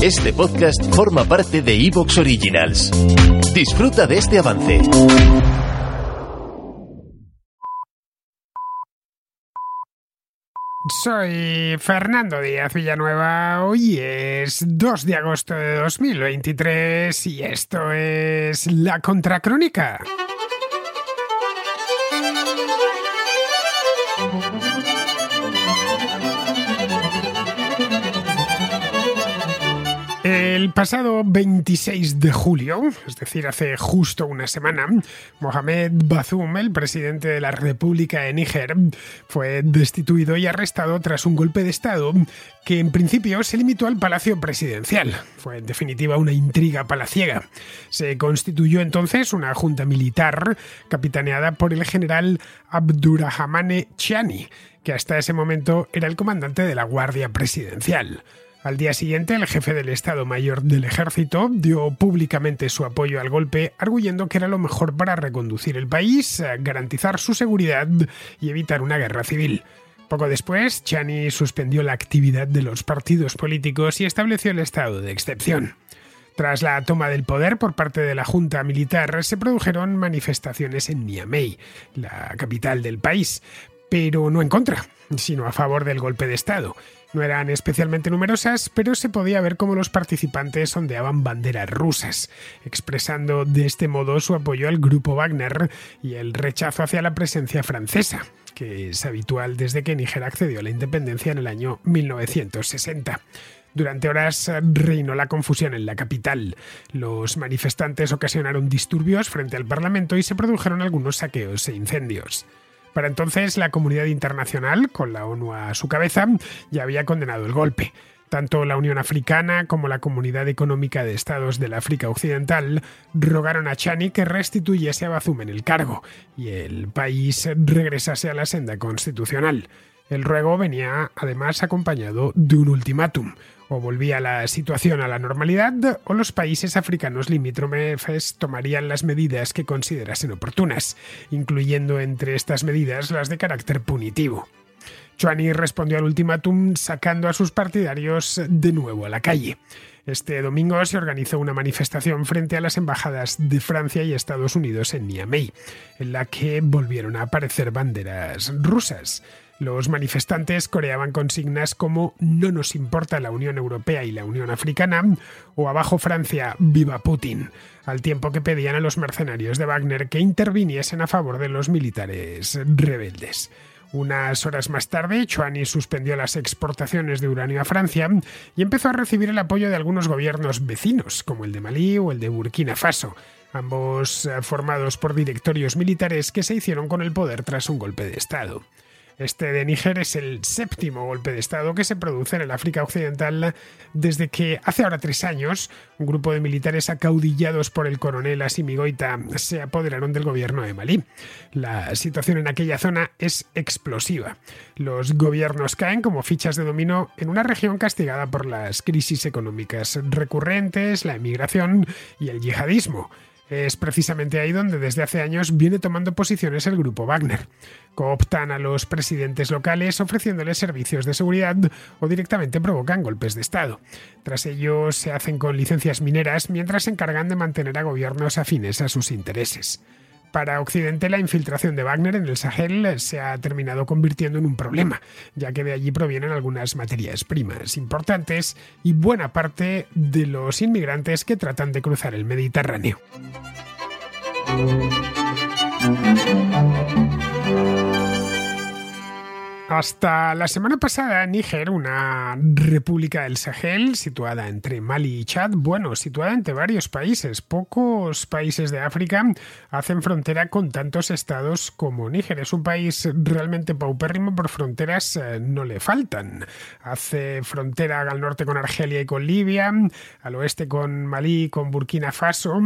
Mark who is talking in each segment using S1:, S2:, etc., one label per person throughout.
S1: Este podcast forma parte de Evox Originals. Disfruta de este avance.
S2: Soy Fernando Díaz Villanueva. Hoy es 2 de agosto de 2023 y esto es La Contracrónica. El pasado 26 de julio, es decir, hace justo una semana, Mohamed Bazoum, el presidente de la República de Níger, fue destituido y arrestado tras un golpe de Estado que en principio se limitó al Palacio Presidencial. Fue en definitiva una intriga palaciega. Se constituyó entonces una junta militar capitaneada por el general Abdurrahmane Chiani, que hasta ese momento era el comandante de la Guardia Presidencial. Al día siguiente, el jefe del Estado Mayor del Ejército dio públicamente su apoyo al golpe, arguyendo que era lo mejor para reconducir el país, garantizar su seguridad y evitar una guerra civil. Poco después, Chani suspendió la actividad de los partidos políticos y estableció el estado de excepción. Tras la toma del poder por parte de la Junta Militar, se produjeron manifestaciones en Niamey, la capital del país, pero no en contra, sino a favor del golpe de Estado. No eran especialmente numerosas, pero se podía ver cómo los participantes ondeaban banderas rusas, expresando de este modo su apoyo al grupo Wagner y el rechazo hacia la presencia francesa, que es habitual desde que Níger accedió a la independencia en el año 1960. Durante horas reinó la confusión en la capital. Los manifestantes ocasionaron disturbios frente al Parlamento y se produjeron algunos saqueos e incendios. Para entonces la comunidad internacional, con la ONU a su cabeza, ya había condenado el golpe. Tanto la Unión Africana como la Comunidad Económica de Estados del África Occidental rogaron a Chani que restituyese a Bazoum en el cargo y el país regresase a la senda constitucional. El ruego venía además acompañado de un ultimátum, o volvía la situación a la normalidad o los países africanos limítrofes tomarían las medidas que considerasen oportunas, incluyendo entre estas medidas las de carácter punitivo. Chuani respondió al ultimátum sacando a sus partidarios de nuevo a la calle. Este domingo se organizó una manifestación frente a las embajadas de Francia y Estados Unidos en Niamey, en la que volvieron a aparecer banderas rusas. Los manifestantes coreaban consignas como No nos importa la Unión Europea y la Unión Africana o Abajo Francia, viva Putin, al tiempo que pedían a los mercenarios de Wagner que interviniesen a favor de los militares rebeldes. Unas horas más tarde, Chuani suspendió las exportaciones de uranio a Francia y empezó a recibir el apoyo de algunos gobiernos vecinos, como el de Malí o el de Burkina Faso, ambos eh, formados por directorios militares que se hicieron con el poder tras un golpe de Estado. Este de Níger es el séptimo golpe de Estado que se produce en el África Occidental desde que hace ahora tres años un grupo de militares acaudillados por el coronel Assimi Goita se apoderaron del gobierno de Malí. La situación en aquella zona es explosiva. Los gobiernos caen como fichas de dominó en una región castigada por las crisis económicas recurrentes, la emigración y el yihadismo. Es precisamente ahí donde desde hace años viene tomando posiciones el grupo Wagner. Cooptan a los presidentes locales ofreciéndoles servicios de seguridad o directamente provocan golpes de Estado. Tras ello se hacen con licencias mineras mientras se encargan de mantener a gobiernos afines a sus intereses. Para Occidente, la infiltración de Wagner en el Sahel se ha terminado convirtiendo en un problema, ya que de allí provienen algunas materias primas importantes y buena parte de los inmigrantes que tratan de cruzar el Mediterráneo. Hasta la semana pasada, Níger, una república del Sahel situada entre Mali y Chad, bueno, situada entre varios países. Pocos países de África hacen frontera con tantos estados como Níger. Es un país realmente paupérrimo, por fronteras eh, no le faltan. Hace frontera al norte con Argelia y con Libia, al oeste con Malí con Burkina Faso,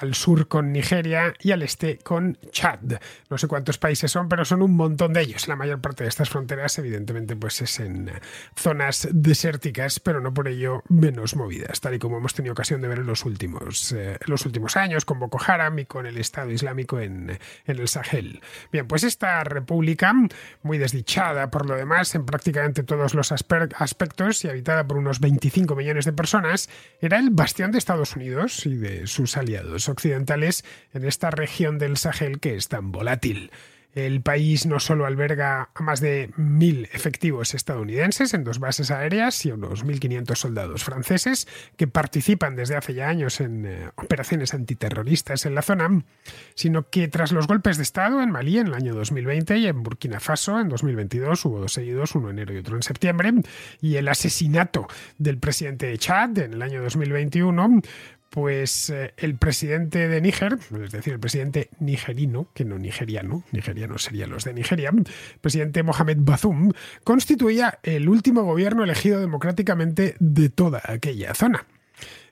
S2: al sur con Nigeria y al este con Chad. No sé cuántos países son, pero son un montón de ellos. La mayor parte de estas fronteras, evidentemente, pues es en zonas desérticas, pero no por ello menos movidas, tal y como hemos tenido ocasión de ver en los últimos, eh, los últimos años con Boko Haram y con el Estado Islámico en el Sahel. Bien, pues esta república, muy desdichada por lo demás en prácticamente todos los aspectos y habitada por unos 25 millones de personas, era el bastión de Estados Unidos y de sus aliados occidentales en esta región del Sahel que es tan volátil. El país no solo alberga a más de mil efectivos estadounidenses en dos bases aéreas y unos 1.500 soldados franceses que participan desde hace ya años en eh, operaciones antiterroristas en la zona, sino que tras los golpes de Estado en Malí en el año 2020 y en Burkina Faso en 2022 hubo dos seguidos, uno en enero y otro en septiembre, y el asesinato del presidente de Chad en el año 2021, pues eh, el presidente de Níger, es decir, el presidente nigerino, que no nigeriano, nigeriano serían los de Nigeria, presidente Mohamed Bazoum, constituía el último gobierno elegido democráticamente de toda aquella zona.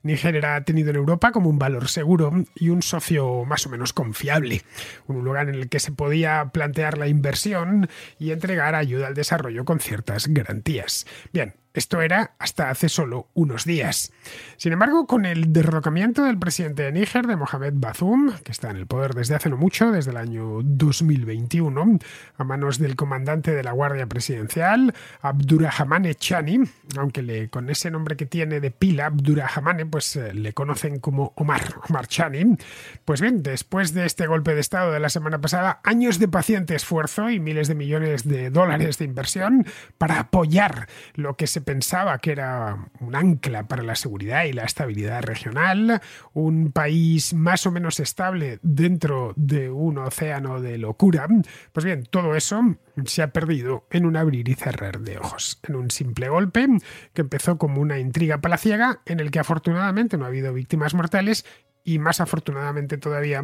S2: Níger era tenido en Europa como un valor seguro y un socio más o menos confiable, un lugar en el que se podía plantear la inversión y entregar ayuda al desarrollo con ciertas garantías. Bien, esto era hasta hace solo unos días. Sin embargo, con el derrocamiento del presidente de Níger, de Mohamed Bazoum, que está en el poder desde hace no mucho, desde el año 2021, a manos del comandante de la Guardia Presidencial, Abdurrahmane Chani, aunque le, con ese nombre que tiene de pila, Abdurrahmane, pues eh, le conocen como Omar, Omar Chani. Pues bien, después de este golpe de Estado de la semana pasada, años de paciente esfuerzo y miles de millones de dólares de inversión para apoyar lo que se pensaba que era un ancla para la seguridad y la estabilidad regional, un país más o menos estable dentro de un océano de locura, pues bien, todo eso se ha perdido en un abrir y cerrar de ojos, en un simple golpe que empezó como una intriga palaciega en el que afortunadamente no ha habido víctimas mortales y más afortunadamente todavía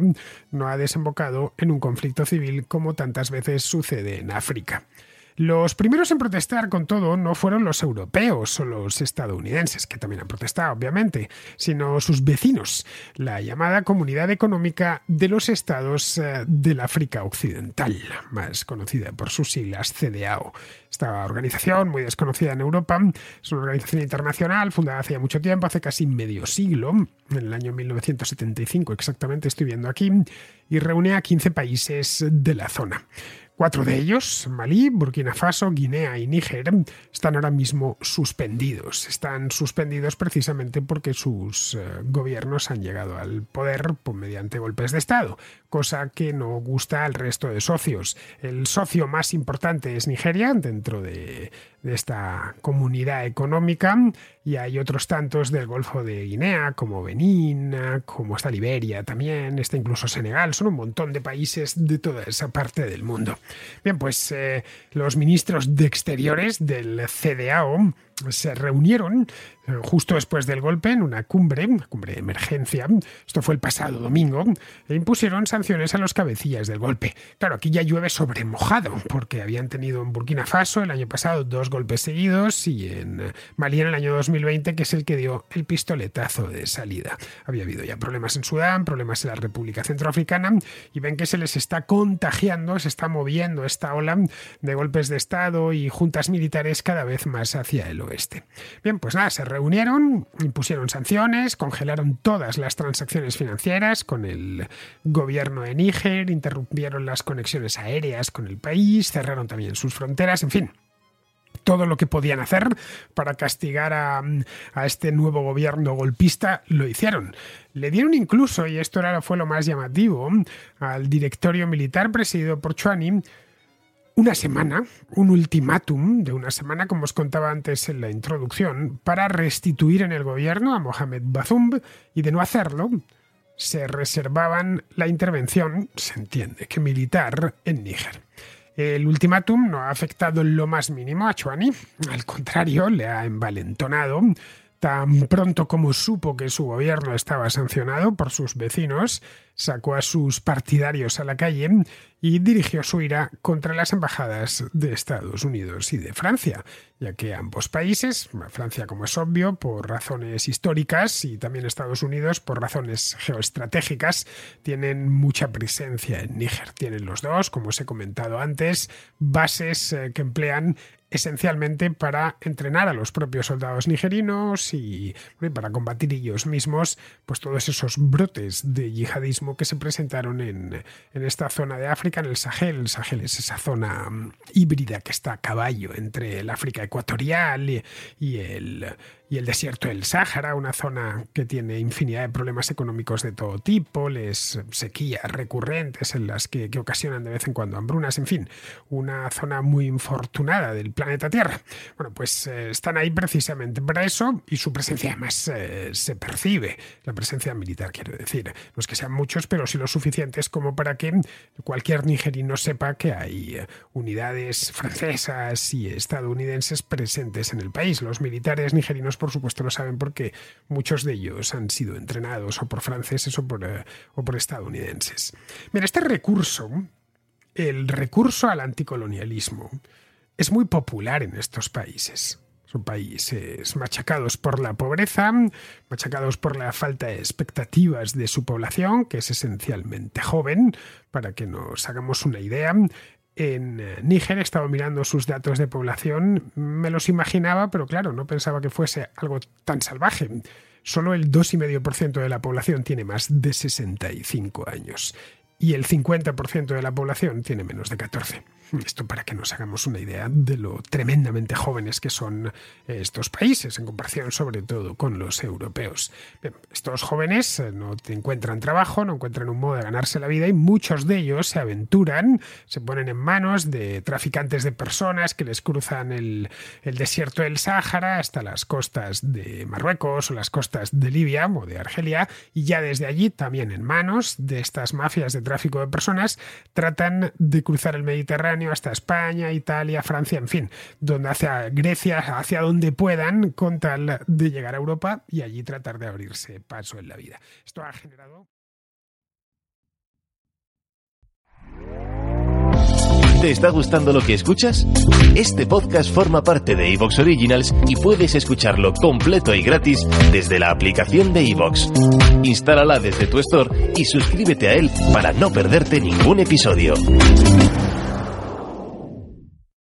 S2: no ha desembocado en un conflicto civil como tantas veces sucede en África. Los primeros en protestar con todo no fueron los europeos o los estadounidenses, que también han protestado, obviamente, sino sus vecinos, la llamada Comunidad Económica de los Estados eh, del África Occidental, más conocida por sus siglas CDAO. Esta organización, muy desconocida en Europa, es una organización internacional fundada hace ya mucho tiempo, hace casi medio siglo, en el año 1975 exactamente estoy viendo aquí, y reúne a 15 países de la zona. Cuatro de ellos, Malí, Burkina Faso, Guinea y Níger, están ahora mismo suspendidos. Están suspendidos precisamente porque sus eh, gobiernos han llegado al poder mediante golpes de Estado, cosa que no gusta al resto de socios. El socio más importante es Nigeria, dentro de, de esta comunidad económica, y hay otros tantos del Golfo de Guinea, como Benín, como está Liberia también, está incluso Senegal, son un montón de países de toda esa parte del mundo. Bien, pues eh, los ministros de Exteriores del CDAO se reunieron eh, justo después del golpe en una cumbre, una cumbre de emergencia, esto fue el pasado domingo, e impusieron sanciones a los cabecillas del golpe. Claro, aquí ya llueve sobre mojado, porque habían tenido en Burkina Faso el año pasado dos golpes seguidos y en Mali en el año 2020, que es el que dio el pistoletazo de salida. Había habido ya problemas en Sudán, problemas en la República Centroafricana, y ven que se les está contagiando, se está moviendo esta ola de golpes de Estado y juntas militares cada vez más hacia el oeste. Bien, pues nada, se reunieron, impusieron sanciones, congelaron todas las transacciones financieras con el gobierno de Níger, interrumpieron las conexiones aéreas con el país, cerraron también sus fronteras, en fin todo lo que podían hacer para castigar a, a, este nuevo gobierno golpista, lo hicieron. Le dieron incluso, y esto era, fue lo más llamativo, al directorio militar presidido por Chuani, una semana, un ultimátum de una semana, como os contaba antes en la introducción, para restituir en el gobierno a Mohamed Bazoum y de no hacerlo, se reservaban la intervención, se entiende que militar, en Níger. El ultimátum no ha afectado en lo más mínimo a Chuani, al contrario, le ha envalentonado Tan pronto como supo que su gobierno estaba sancionado por sus vecinos, sacó a sus partidarios a la calle y dirigió su ira contra las embajadas de Estados Unidos y de Francia, ya que ambos países, Francia como es obvio, por razones históricas y también Estados Unidos por razones geoestratégicas, tienen mucha presencia en Níger. Tienen los dos, como os he comentado antes, bases eh, que emplean esencialmente para entrenar a los propios soldados nigerinos y, para combatir ellos mismos pues todos esos brotes de yihadismo que se presentaron en, esta zona de África, en el Sahel. El Sahel es esa zona mm, híbrida que está a caballo entre el África ecuatorial y el y el desierto del Sáhara, una zona que tiene infinidad de problemas económicos de todo tipo, les sequías recurrentes en las que, ocasionan de vez en cuando hambrunas, en fin, una zona muy infortunada del planeta Tierra. Bueno, pues eh, están ahí precisamente para eso y su presencia además eh, se percibe, la presencia militar quiero decir, no es que sean muchos, pero sí lo suficientes como para que cualquier nigerino sepa que hay eh, unidades francesas y estadounidenses presentes en el país. Los militares nigerinos por supuesto lo saben porque muchos de ellos han sido entrenados o por franceses o por, eh, o por estadounidenses. Mira, este recurso, el recurso al anticolonialismo, es muy popular en estos países. Son países machacados por la pobreza, machacados por la falta de expectativas de su población, que es esencialmente joven, para que nos hagamos una idea en eh, Níger, he estado mirando sus datos de población, me los imaginaba, pero claro, no pensaba que fuese algo tan salvaje. Solo el 2,5% de la población tiene más de 65 años y el 50% de la población tiene menos de 14. Esto para que nos hagamos una idea de lo tremendamente jóvenes que son eh, estos países, en comparación sobre todo con los europeos. estos jóvenes eh, no encuentran trabajo, no encuentran un modo de ganarse la vida y muchos de ellos se aventuran, se ponen en manos de traficantes de personas que les cruzan el, el desierto del Sáhara hasta las costas de Marruecos o las costas de Libia o de Argelia y ya desde allí, también en manos de estas mafias de tráfico de personas, tratan de cruzar el Hasta España, Italia, Francia, en fin, donde hacia Grecia, hacia donde puedan, con tal de llegar a Europa y allí tratar de abrirse paso en la vida. Esto ha generado.
S1: ¿Te está gustando lo que escuchas? Este podcast forma parte de Evox Originals y puedes escucharlo completo y gratis desde la aplicación de Evox. Instálala desde tu store y suscríbete a él para no perderte ningún episodio.